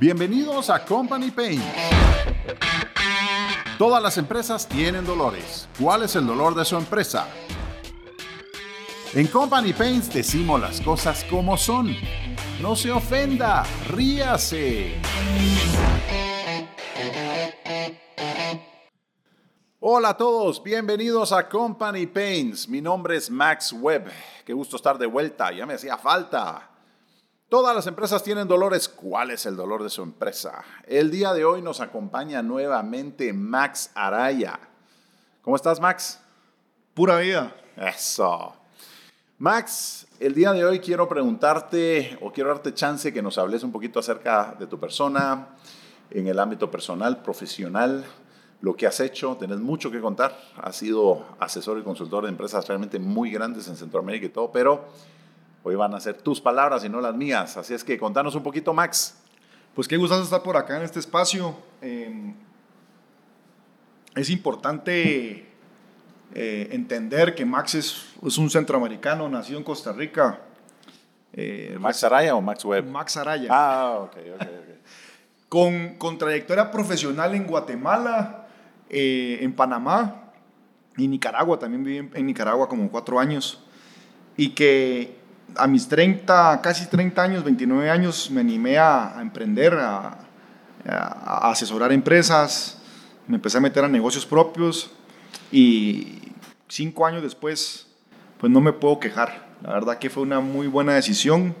Bienvenidos a Company Pain. Todas las empresas tienen dolores. ¿Cuál es el dolor de su empresa? En Company Paints decimos las cosas como son. No se ofenda, ríase. Hola a todos, bienvenidos a Company Paints. Mi nombre es Max Webb. Qué gusto estar de vuelta, ya me hacía falta. Todas las empresas tienen dolores. ¿Cuál es el dolor de su empresa? El día de hoy nos acompaña nuevamente Max Araya. ¿Cómo estás, Max? Pura vida. Eso. Max, el día de hoy quiero preguntarte o quiero darte chance que nos hables un poquito acerca de tu persona en el ámbito personal, profesional, lo que has hecho. Tenés mucho que contar. Has sido asesor y consultor de empresas realmente muy grandes en Centroamérica y todo, pero Hoy van a ser tus palabras y no las mías. Así es que contanos un poquito, Max. Pues qué gustazo estar por acá en este espacio. Em, es importante eh, entender que Max es, un centroamericano nacido en Costa Rica. Eh, ¿Max Araya o Max Webb? Max Araya. Ah, ok, ok, ok. Con, con trayectoria profesional en Guatemala, eh, en Panamá y Nicaragua. También viví en Nicaragua como cuatro años. Y que a mis 30, casi 30 años, 29 años, me animé a, emprender, a, asesorar empresas, me empecé a meter a negocios propios y cinco años después, pues no me puedo quejar. La verdad que fue una muy buena decisión.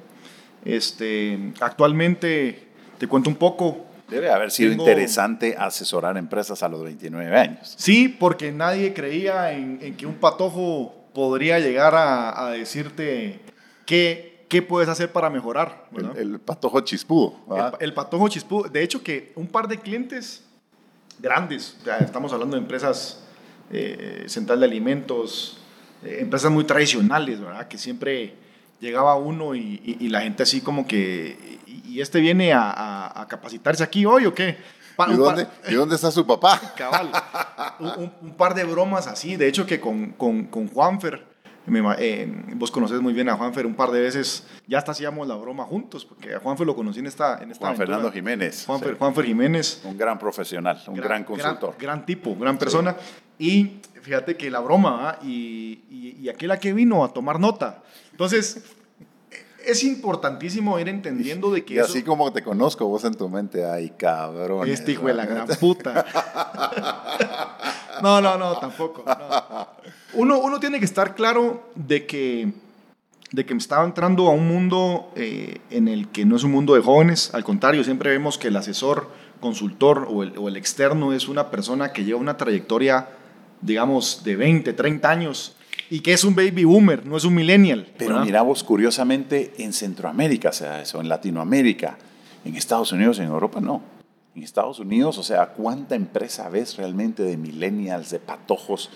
Este, actualmente, te cuento un poco. Debe haber sido interesante asesorar empresas a los 29 años. Sí, porque nadie creía en, que un patojo podría llegar a, a decirte ¿Qué, qué puedes hacer para mejorar? El, patojo chispudo. El, patojo chispudo. De hecho, que un par de clientes grandes, estamos hablando de empresas eh, central de alimentos, eh, empresas muy tradicionales, ¿verdad? Que siempre llegaba uno y, la gente así como que, ¿y este viene a, capacitarse aquí hoy o qué? ¿Y, dónde, ¿Y, dónde, está su papá? Cabal. Un, par de bromas así. De hecho, que con, con, con Juanfer, eh, vos conocés muy bien a Juanfer un par de veces, ya hasta hacíamos la broma juntos, porque a Juanfer lo conocí en esta... En esta Juan Fernando Jiménez. Juanfer, Juanfer, Jiménez. Un gran profesional, un gran, consultor. Gran, tipo, gran persona. Y fíjate que la broma, y, y, y aquel a que vino a tomar nota. Entonces, es importantísimo ir entendiendo de que y así como te conozco vos en tu mente, ay cabrón. Este hijo de la gran puta. no, no, no, tampoco. Uno, uno tiene que estar claro de que, de que estaba entrando a un mundo eh, en el que no es un mundo de jóvenes, al contrario, siempre vemos que el asesor, consultor o el, o el externo es una persona que lleva una trayectoria, digamos, de 20, 30 años y que es un baby boomer, no es un millennial. Pero mira vos, curiosamente, en Centroamérica o sea eso, en Latinoamérica, en Estados Unidos, en Europa no. En Estados Unidos, o sea, ¿cuánta empresa ves realmente de millennials, de patojos?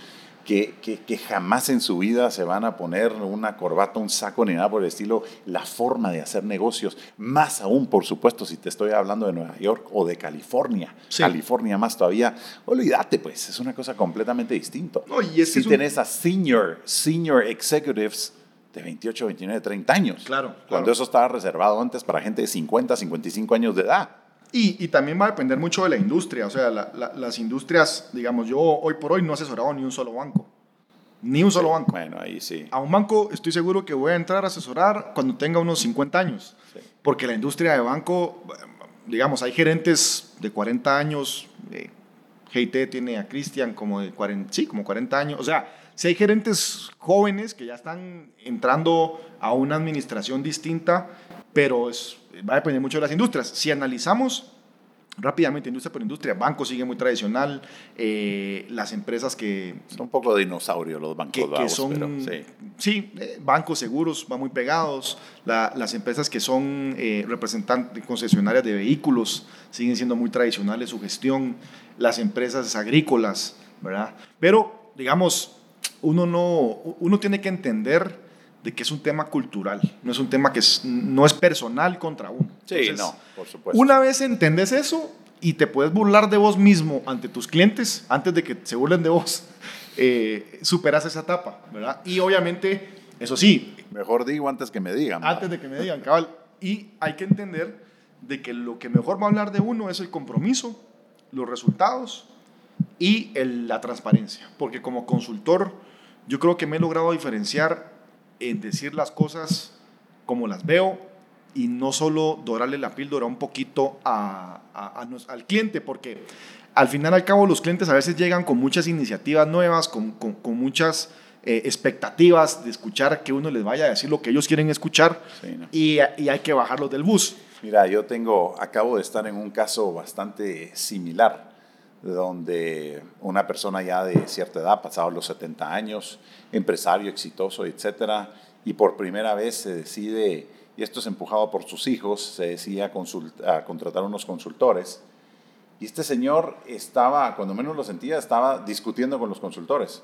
Que, que, jamás en su vida se van a poner una corbata, un saco ni nada por el estilo, la forma de hacer negocios, más aún, por supuesto, si te estoy hablando de Nueva York o de California, California más todavía, olvídate pues, es una cosa completamente distinta. y si tenés a senior, senior executives de 28, 29, 30 años. Claro. Cuando eso estaba reservado antes para gente de 50, 55 años de edad. Y, también va a depender mucho de la industria. O sea, las industrias, digamos, yo hoy por hoy no he asesorado ni un solo banco. Ni un solo banco. Bueno, ahí sí. A un banco estoy seguro que voy a entrar a asesorar cuando tenga unos 50 años. Porque la industria de banco, digamos, hay gerentes de 40 años. Eh, GIT tiene a Cristian como de 40, sí, como 40 años. O sea, si hay gerentes jóvenes que ya están entrando a una administración distinta, pero es, va a depender mucho de las industrias. Si analizamos rápidamente industria por industria, banco sigue muy tradicional, eh, las empresas que... Son un poco dinosaurios los bancos. Que, son, sí, sí eh, bancos seguros van muy pegados, las empresas que son eh, representantes, concesionarias de vehículos siguen siendo muy tradicionales su gestión, las empresas agrícolas, ¿verdad? Pero, digamos, uno, no, uno tiene que entender de que es un tema cultural, no es un tema que no es personal contra uno. Sí, no, por supuesto. Una vez entendés eso y te puedes burlar de vos mismo ante tus clientes, antes de que se burlen de vos, eh, superas esa etapa, ¿verdad? Y obviamente, eso sí. Mejor digo antes que me digan. Antes de que me digan, cabal. Y hay que entender de que lo que mejor va a hablar de uno es el compromiso, los resultados y la transparencia. Porque como consultor, yo creo que me he logrado diferenciar en decir las cosas como las veo y no solo dorarle la píldora un poquito al cliente, porque al final al cabo los clientes a veces llegan con muchas iniciativas nuevas, con, muchas eh, expectativas de escuchar que uno les vaya a decir lo que ellos quieren escuchar y, y, hay que bajarlos del bus. Mira, yo tengo, acabo de estar en un caso bastante similar, donde una persona ya de cierta edad, pasado los 70 años, empresario exitoso, etcétera, y por primera vez se decide, y esto es empujado por sus hijos, se decide a, a contratar unos consultores. Y este señor estaba, cuando menos lo sentía, estaba discutiendo con los consultores,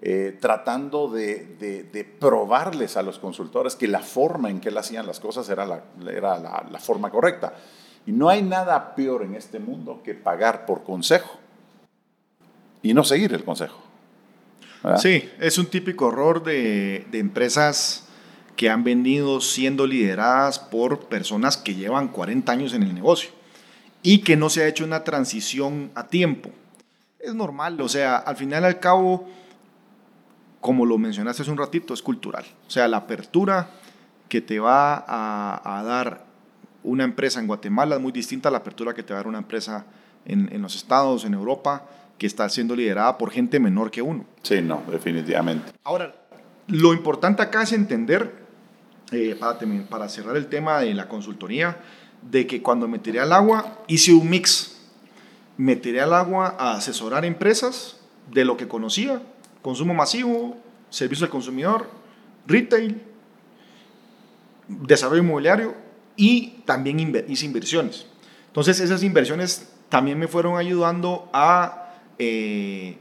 eh, tratando de, de, probarles a los consultores que la forma en que él hacían las cosas era, la, era la forma correcta. Y no hay nada peor en este mundo que pagar por consejo y no seguir el consejo. Sí, es un típico error de, de empresas que han venido siendo lideradas por personas que llevan 40 años en el negocio y que no se ha hecho una transición a tiempo. Es normal, o sea, al final al cabo, como lo mencionaste hace un ratito, es cultural. O sea, la apertura que te va a, dar una empresa en Guatemala es muy distinta a la apertura que te va a dar una empresa en, en los estados, en Europa, que está siendo liderada por gente menor que uno. Sí, no, definitivamente. Ahora, lo importante acá es entender, eh, para, para cerrar el tema de la consultoría, de que cuando me tiré al agua hice un mix. Me tiré al agua a asesorar empresas de lo que conocía, consumo masivo, servicio al consumidor, retail, desarrollo inmobiliario y también hice inversiones. Entonces esas inversiones también me fueron ayudando a eh,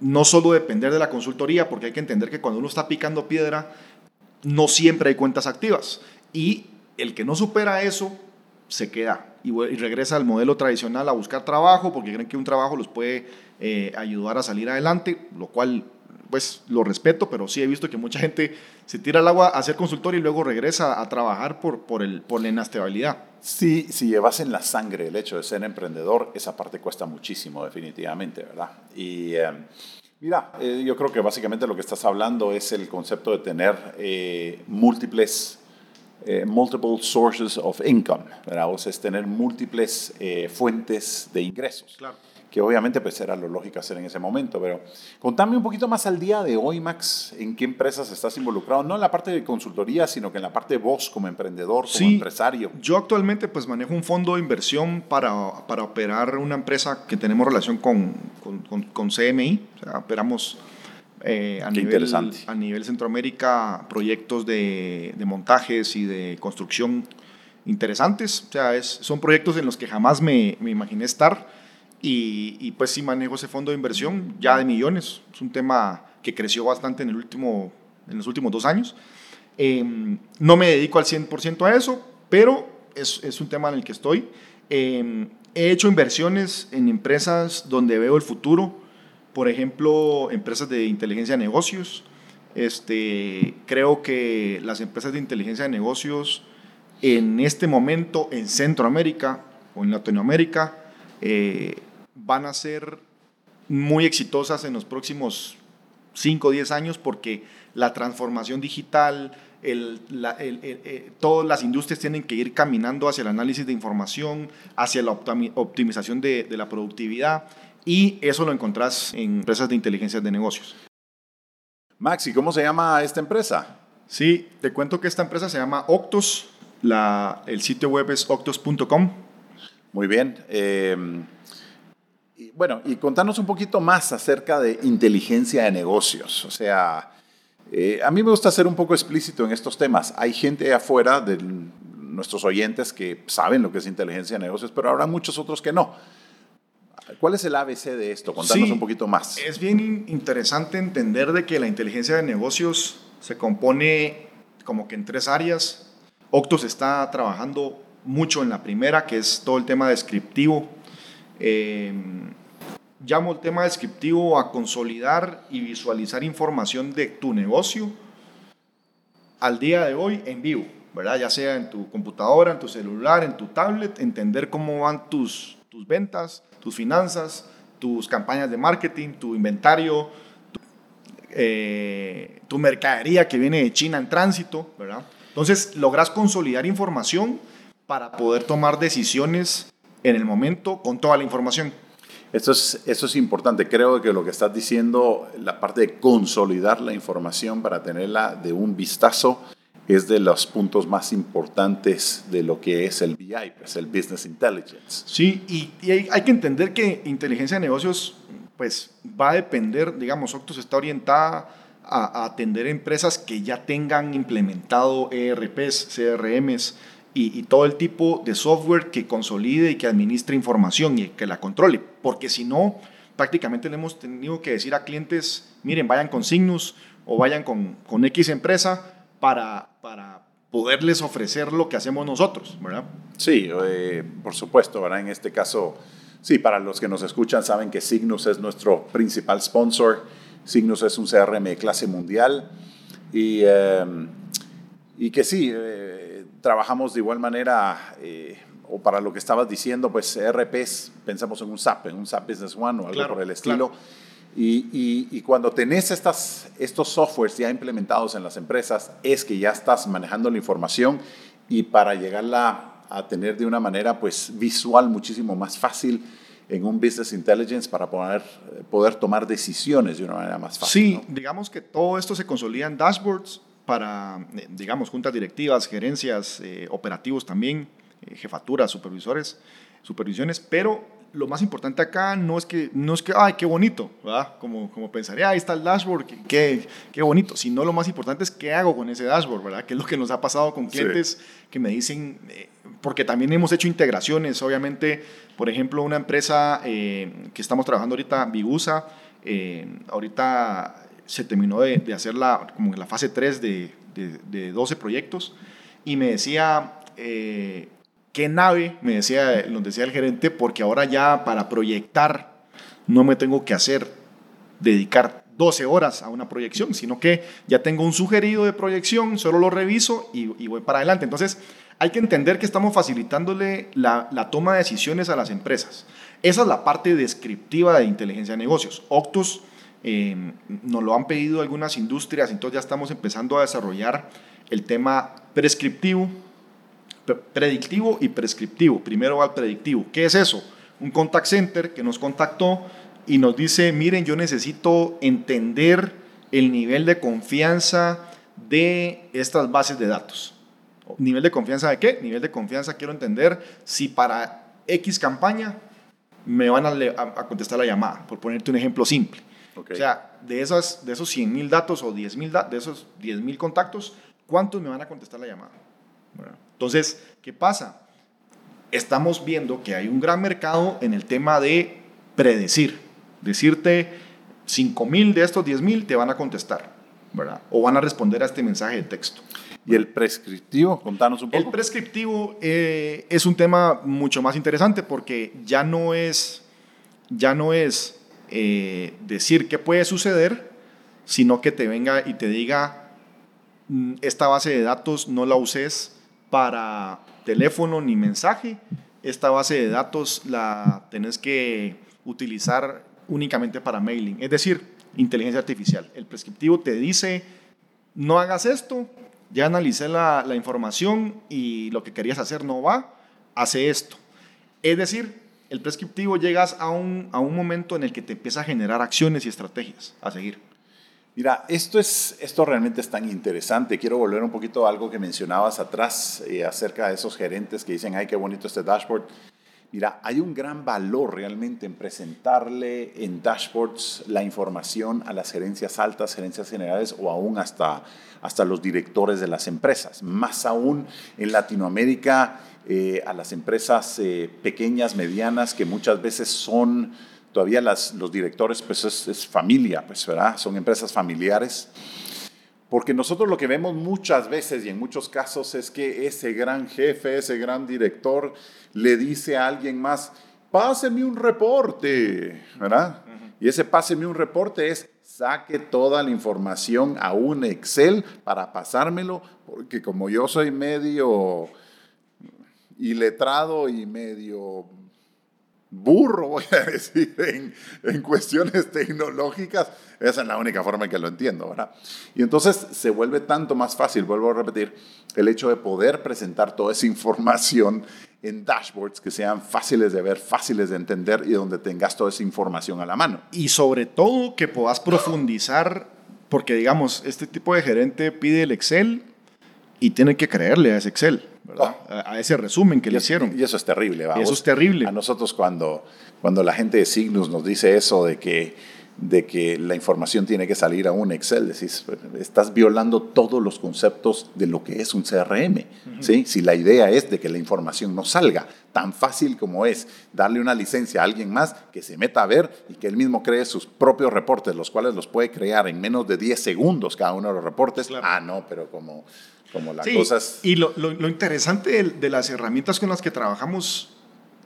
no solo depender de la consultoría, porque hay que entender que cuando uno está picando piedra, no siempre hay cuentas activas. Y el que no supera eso, se queda y, regresa al modelo tradicional a buscar trabajo, porque creen que un trabajo los puede eh, ayudar a salir adelante, lo cual pues lo respeto, pero sí he visto que mucha gente se tira al agua a hacer consultorio y luego regresa a trabajar por, por, el, por la inestabilidad. Sí, si llevas en la sangre el hecho de ser emprendedor, esa parte cuesta muchísimo, definitivamente, ¿verdad? Y eh, mira, eh, yo creo que básicamente lo que estás hablando es el concepto de tener eh, múltiples multiple sources of income, ¿verdad? O sea, es tener múltiples fuentes de ingresos. Claro que obviamente pues era lo lógico hacer en ese momento, pero contame un poquito más al día de hoy, Max, en qué empresas estás involucrado, no en la parte de consultoría, sino que en la parte de vos como emprendedor, como empresario. Yo actualmente pues manejo un fondo de inversión para, para operar una empresa que tenemos relación con, con, con, CMI, o sea, operamos eh, a, nivel, a nivel Centroamérica proyectos de, de montajes y de construcción interesantes, o sea, es, son proyectos en los que jamás me, me imaginé estar y, pues sí manejo ese fondo de inversión ya de millones. Es un tema que creció bastante en, el último, en los últimos dos años. Em, no me dedico al 100% a eso, pero es, es, un tema en el que estoy. Em, he hecho inversiones en empresas donde veo el futuro, por ejemplo, empresas de inteligencia de negocios. Este, creo que las empresas de inteligencia de negocios en este momento en Centroamérica o en Latinoamérica eh, van a ser muy exitosas en los próximos 5 o 10 años porque la transformación digital, eh, todas las industrias tienen que ir caminando hacia el análisis de información, hacia la optimización de, la productividad y eso lo encontrás en empresas de inteligencia de negocios. Maxi, ¿cómo se llama esta empresa? Sí, te cuento que esta empresa se llama Octos, la, el sitio web es octos.com. Muy bien. Eh, bueno, y contanos un poquito más acerca de inteligencia de negocios. O sea, eh, a mí me gusta ser un poco explícito en estos temas. Hay gente afuera de nuestros oyentes que saben lo que es inteligencia de negocios, pero habrá muchos otros que no. ¿Cuál es el ABC de esto? Contanos un poquito más. Es bien interesante entender de que la inteligencia de negocios se compone como que en tres áreas. Octos está trabajando mucho en la primera, que es todo el tema descriptivo. Eh, llamo el tema descriptivo a consolidar y visualizar información de tu negocio al día de hoy en vivo. ¿verdad? Ya sea en tu computadora, en tu celular, en tu tablet, entender cómo van tus, tus ventas, tus finanzas, tus campañas de marketing, tu inventario, tu, eh, tu mercadería que viene de China en tránsito, ¿verdad? Entonces, logras consolidar información para poder tomar decisiones en el momento con toda la información. Eso es, eso es importante. Creo que lo que estás diciendo, la parte de consolidar la información para tenerla de un vistazo, es de los puntos más importantes de lo que es el BI, pues el Business Intelligence. Sí, y, y hay, hay, que entender que inteligencia de negocios pues va a depender, digamos, Octus está orientada a, a atender empresas que ya tengan implementado ERPs, CRMs, y, y, todo el tipo de software que consolide y que administre información y que la controle. Porque si no, prácticamente le hemos tenido que decir a clientes, miren, vayan con Signus o vayan con, con X empresa para, para poderles ofrecer lo que hacemos nosotros, ¿verdad? Sí, eh, por supuesto, ¿verdad? En este caso, sí, para los que nos escuchan saben que Signus es nuestro principal sponsor. Signus es un CRM de clase mundial y, eh, y que sí, eh, trabajamos de igual manera, eh, o para lo que estabas diciendo, pues ERPs, pensamos en un SAP, en un SAP Business One o algo Claro, por el estilo. claro. Y, y- y cuando tenés estas, estos softwares ya implementados en las empresas, es que ya estás manejando la información y para llegarla a tener de una manera pues visual muchísimo más fácil en un business intelligence para poder, poder tomar decisiones de una manera más fácil. Sí, ¿no? digamos que todo esto se consolida en dashboards para, eh, digamos, juntas directivas, gerencias, eh, operativos también, eh, jefaturas, supervisores, supervisiones, pero lo más importante acá no es que, no es que ay, qué bonito, ¿verdad? Como, como pensaría, ahí está el dashboard, qué, qué, bonito, sino lo más importante es qué hago con ese dashboard, ¿verdad? Que es lo que nos ha pasado con Sí. clientes que me dicen, eh, porque también hemos hecho integraciones, obviamente, por ejemplo, una empresa que estamos trabajando ahorita, Bigusa, eh, ahorita se terminó de, de hacer la, como la fase 3 de, de, de 12 proyectos y me decía, eh, ¿qué nave? Me decía, nos decía el gerente, porque ahora ya para proyectar no me tengo que hacer, dedicar 12 horas a una proyección, sino que ya tengo un sugerido de proyección, solo lo reviso y, y voy para adelante. Entonces, hay que entender que estamos facilitándole la, la toma de decisiones a las empresas. Esa es la parte descriptiva de inteligencia de negocios. Octus eh, nos lo han pedido algunas industrias, entonces ya estamos empezando a desarrollar el tema prescriptivo, pre- predictivo y prescriptivo. Primero va el predictivo. ¿Qué es eso? Un contact center que nos contactó y nos dice, miren, yo necesito entender el nivel de confianza de estas bases de datos. ¿Nivel de confianza de qué? Nivel de confianza quiero entender si para X campaña me van a- a contestar la llamada, por ponerte un ejemplo simple. Ok. O sea, de, esas, de esos 100 mil datos o 10 mil de esos 10 mil contactos, ¿cuántos me van a contestar la llamada? ¿Verdad? Entonces, ¿qué pasa? Estamos viendo que hay un gran mercado en el tema de predecir. Decirte 5 mil de estos 10 mil te van a contestar, ¿verdad? O van a responder a este mensaje de texto. ¿Y el prescriptivo? Contanos un poco. El prescriptivo eh, es un tema mucho más interesante porque ya no es, ya no es eh, decir qué puede suceder, sino que te venga y te diga, "Mm, esta base de datos no la uses para teléfono ni mensaje, esta base de datos la tenés que utilizar únicamente para mailing, es decir, inteligencia artificial. El prescriptivo te dice, no hagas esto, ya analicé la, la información y lo que querías hacer no va, hace esto. Es decir, el prescriptivo llegas a un, a un momento en el que te empieza a generar acciones y estrategias a seguir. Mira, esto, es, esto realmente es tan interesante. Quiero volver un poquito a algo que mencionabas atrás eh, acerca de esos gerentes que dicen, ay, qué bonito este dashboard. Mira, hay un gran valor realmente en presentarle en dashboards la información a las gerencias altas, gerencias generales o aún hasta, hasta los directores de las empresas. Más aún en Latinoamérica, eh, a las empresas eh, pequeñas, medianas, que muchas veces son todavía los directores, pues es, es familia, pues, ¿verdad? Son empresas familiares. Porque nosotros lo que vemos muchas veces y en muchos casos es que ese gran jefe, ese gran director le dice a alguien más, páseme un reporte, ¿verdad? Y ese páseme un reporte es saque toda la información a un Excel para pasármelo, porque como yo soy medio iletrado y medio burro, voy a decir, en, en, cuestiones tecnológicas, esa es la única forma en que lo entiendo, ¿verdad? Y entonces se vuelve tanto más fácil, vuelvo a repetir, el hecho de poder presentar toda esa información en dashboards que sean fáciles de ver, fáciles de entender y donde tengas toda esa información a la mano. Y sobre todo que puedas profundizar, porque digamos, este tipo de gerente pide el Excel y tiene que creerle a ese Excel. ¿Verdad? Oh. A ese resumen que y le hicieron. Y eso es terrible. Y eso es terrible. A nosotros cuando, cuando la gente de Signus nos dice eso de que, de que la información tiene que salir a un Excel, decís, estás violando todos los conceptos de lo que es un CRM. Uh -huh. ¿sí? Si la idea es de que la información no salga, tan fácil como es darle una licencia a alguien más que se meta a ver y que él mismo cree sus propios reportes, los cuales los puede crear en menos de 10 segundos cada uno de los reportes. Claro. Ah, no, pero como como las sí, cosas... Y lo, lo, lo excelente de, de, las herramientas con las que trabajamos,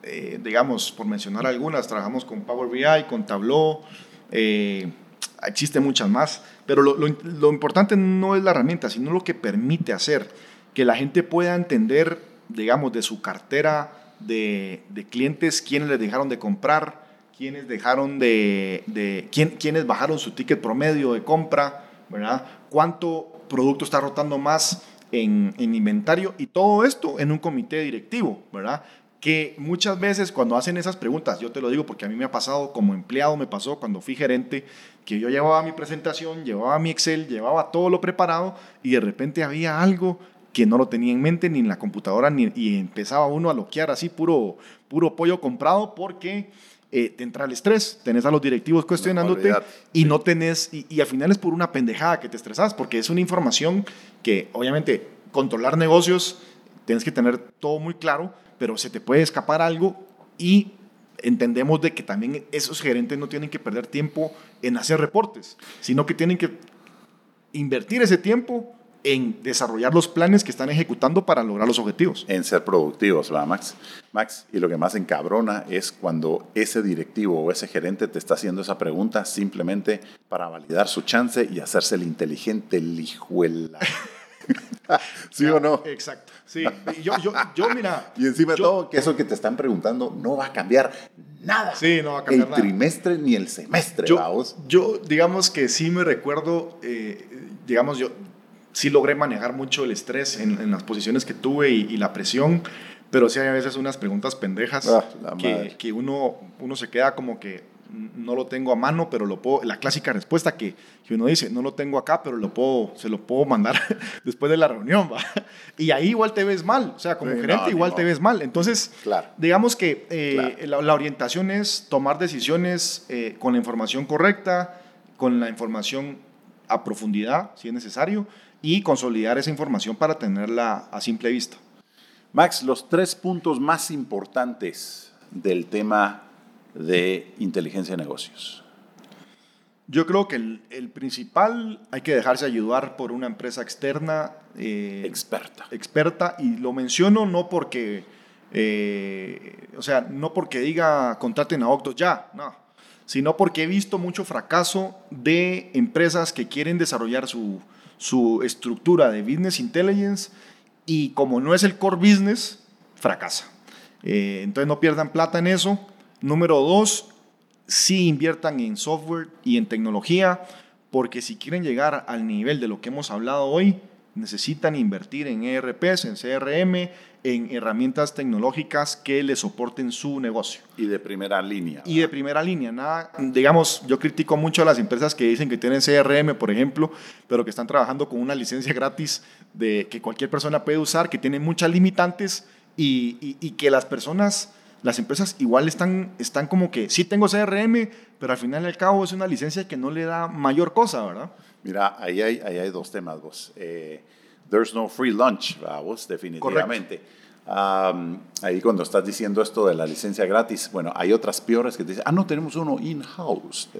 eh, digamos, por mencionar algunas, trabajamos con Power BI, con Tableau, eh, existen muchas más, pero lo, lo, importante no es la herramienta, sino lo que permite hacer, que la gente pueda entender, digamos, de su cartera de, de clientes, quiénes les dejaron de comprar, quiénes dejaron de, de quién, quiénes bajaron su ticket promedio de compra, ¿verdad? ¿Cuánto producto está rotando más en, en, inventario y todo esto en un comité directivo, ¿verdad? Que muchas veces cuando hacen esas preguntas, yo te lo digo porque a mí me ha pasado como empleado, me pasó cuando fui gerente, que yo llevaba mi presentación, llevaba mi Excel, llevaba todo lo preparado y de repente había algo que no lo tenía en mente ni en la computadora ni, y empezaba uno a loquear así puro, puro pollo comprado porque eh, te entra el estrés, tenés a los directivos cuestionándote no, y no tenés, y, y, al final es por una pendejada que te estresas, porque es una información que obviamente controlar negocios, tienes que tener todo muy claro, pero se te puede escapar algo y entendemos de que también esos gerentes no tienen que perder tiempo en hacer reportes, sino que tienen que invertir ese tiempo en desarrollar los planes que están ejecutando para lograr los objetivos. En ser productivos, ¿verdad, Max? Max, y lo que más encabrona es cuando ese directivo o ese gerente te está haciendo esa pregunta simplemente para validar su chance y hacerse el inteligente, el hijuela. ¿Sí o no? Exacto. Sí, yo, yo, yo mira. Y encima de yo, todo, que eso que te están preguntando no va a cambiar nada. Sí, no va a cambiar el nada. trimestre ni el semestre, yo, vamos. Yo, digamos que sí me recuerdo, eh, digamos, yo sí logré manejar mucho el estrés en, en las posiciones que tuve y, y, la presión, pero sí hay a veces unas preguntas pendejas ah, que, que uno, uno se queda como que no lo tengo a mano, pero lo puedo, la clásica respuesta que, que, uno dice, no lo tengo acá, pero lo puedo, se lo puedo mandar después de la reunión, ¿va? Y ahí igual te ves mal, o sea, como sí, gerente no, igual no. te ves mal. Entonces, claro. digamos que eh, claro. la, la, orientación es tomar decisiones eh, con la información correcta, con la información a profundidad, si es necesario, y consolidar esa información para tenerla a simple vista. Max, los tres puntos más importantes del tema de inteligencia de negocios? Yo creo que el, el, principal hay que dejarse ayudar por una empresa externa. Eh, experta. Experta, y lo menciono no porque, eh, o sea, no porque diga contraten a Octos ya, no, sino porque he visto mucho fracaso de empresas que quieren desarrollar su, su estructura de business intelligence y como no es el core business, fracasa. Eh, entonces no pierdan plata en eso Número dos, sí inviertan en software y en tecnología, porque si quieren llegar al nivel de lo que hemos hablado hoy, necesitan invertir en ERPs, en CRM, en herramientas tecnológicas que les soporten su negocio. Y de primera línea. Y de primera línea. Nada, digamos, yo critico mucho a las empresas que dicen que tienen CRM, por ejemplo, pero que están trabajando con una licencia gratis de que cualquier persona puede usar, que tiene muchas limitantes y, y, y que las personas las empresas igual están, están como que sí tengo CRM, pero al final y al cabo es una licencia que no le da mayor cosa, ¿verdad? Mira, ahí hay, ahí hay dos temas, vos. Eh, there's no free lunch, vos, definitivamente. Um, ahí cuando estás diciendo esto de la licencia gratis, bueno, hay otras peores que te dicen, ah, no, tenemos uno in-house.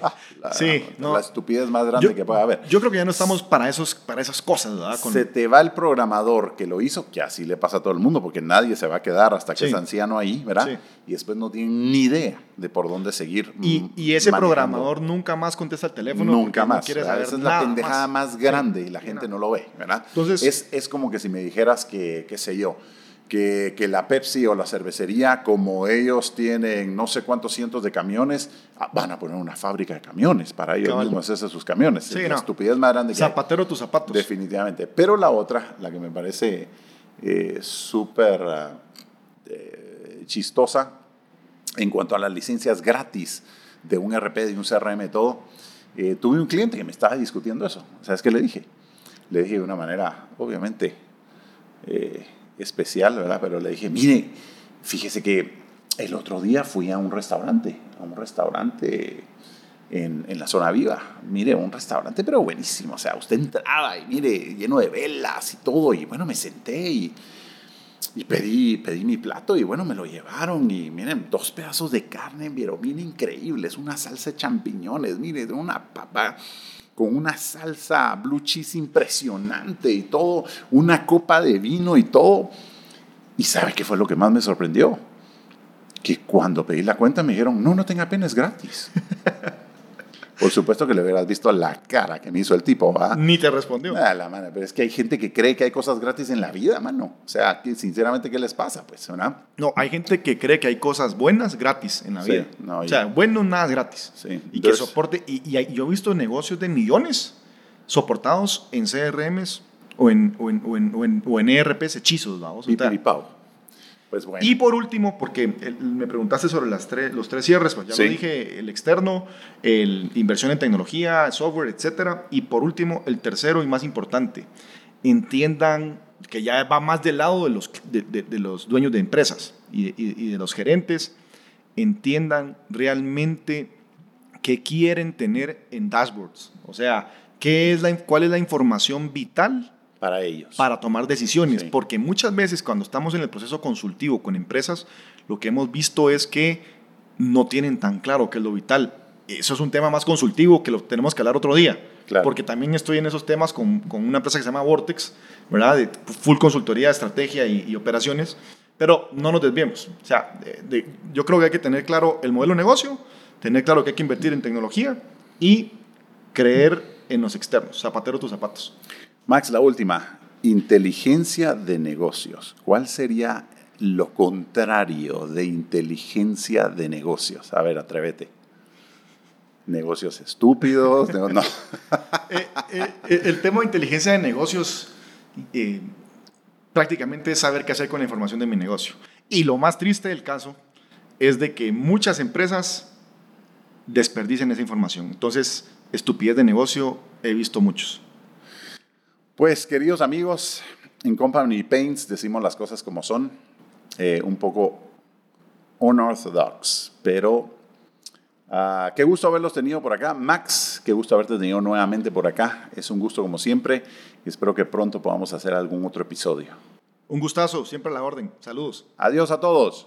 Ah, la, sí, no, la estupidez más grande yo, que pueda haber. Yo creo que ya no estamos para, esos, para esas cosas, ¿verdad? Con... Se te va el programador que lo hizo, que así le pasa a todo el mundo, porque nadie se va a quedar hasta que sí. es anciano ahí, ¿verdad? Sí. Y después no tienen ni idea de por dónde seguir. Y, y ese manejando. programador nunca más contesta el teléfono. Nunca no más. saber Esa es la pendejada más, Sí. grande y la gente no lo ve, ¿verdad? Entonces- es, es como que si me dijeras que, qué sé yo, que, que la Pepsi o la cervecería, como ellos tienen no sé cuántos cientos de camiones, ah, van a poner una fábrica de camiones para ellos Cabal. mismos hacerse sus camiones. Sí, es la no. estupidez más grande que hay. Zapatero tus zapatos. Definitivamente. Pero la otra, la que me parece eh, súper ah, eh, chistosa en cuanto a las licencias gratis de un RP, de un CRM, de todo, eh, tuve un cliente que me estaba discutiendo eso. ¿Sabes qué le dije? Le dije de una manera, obviamente, eh, especial, ¿verdad? Pero le dije, mire, fíjese que el otro día fui a un restaurante, a un restaurante en, en la zona viva. Mire, un restaurante, pero buenísimo. O sea, usted entraba y mire, lleno de velas y todo. Y bueno, me senté y, y pedí, pedí mi plato y bueno, me lo llevaron. Y miren, dos pedazos de carne, pero bien increíbles. Una salsa de champiñones, mire, una papa con una salsa blue cheese impresionante y todo. Una copa de vino y todo. ¿Y sabe qué fue lo que más me sorprendió? Que cuando pedí la cuenta me dijeron, no, no tenga pena, es gratis. Por supuesto que le hubieras visto la cara que me hizo el tipo, ¿va? Ni te respondió. Ah, la mano, pero es que hay gente que cree que hay cosas gratis en la vida, mano. O sea, que sinceramente, ¿qué les pasa? Pues, ¿verdad? No, hay gente que cree que hay cosas buenas gratis en la Sí, vida. no, o sea, bueno, nada es gratis. Sí. Y que soporte. Y, y hay- yo he visto negocios de millones soportados en CRMs o en, o en, o en, o en, o en ERPs hechizos, vamos. O sea, Pipiripao. Pues bueno. y por último, porque me preguntaste sobre las tres, los tres cierres, pues ya Sí. lo dije, el externo, el inversión en tecnología, software, etcétera. Y por último, el tercero y más importante, entiendan que ya va más del lado de los, de, de- de los dueños de empresas y, y- y de los gerentes, entiendan realmente qué quieren tener en dashboards. O sea, qué es la, cuál es la información vital para ellos. para tomar decisiones, Sí. porque muchas veces cuando estamos en el proceso consultivo con empresas, lo que hemos visto es que no tienen tan claro qué es lo vital. Eso es un tema más consultivo que lo tenemos que hablar otro día, Claro. porque también estoy en esos temas con, con una empresa que se llama Vortex, ¿verdad? De full consultoría, estrategia y, y operaciones, pero no nos desviemos. O sea, de- de- yo creo que hay que tener claro el modelo de negocio, tener claro que hay que invertir en tecnología y creer en los externos, zapatero tus zapatos. Max, la última. Inteligencia de negocios. ¿Cuál sería lo contrario de inteligencia de negocios? A ver, atrévete. Negocios estúpidos. no, no. Eh, eh, eh, el tema de inteligencia de negocios eh, prácticamente es saber qué hacer con la información de mi negocio. Y lo más triste del caso es de que muchas empresas desperdician esa información. Entonces, estupidez de negocio he visto muchos. Pues, queridos amigos, en Company Paints decimos las cosas como son, eh, un poco unorthodox, pero ah, qué gusto haberlos tenido por acá. Max, qué gusto haberte tenido nuevamente por acá. Es un gusto como siempre y espero que pronto podamos hacer algún otro episodio. Un gustazo, siempre a la orden. Saludos. Adiós a todos.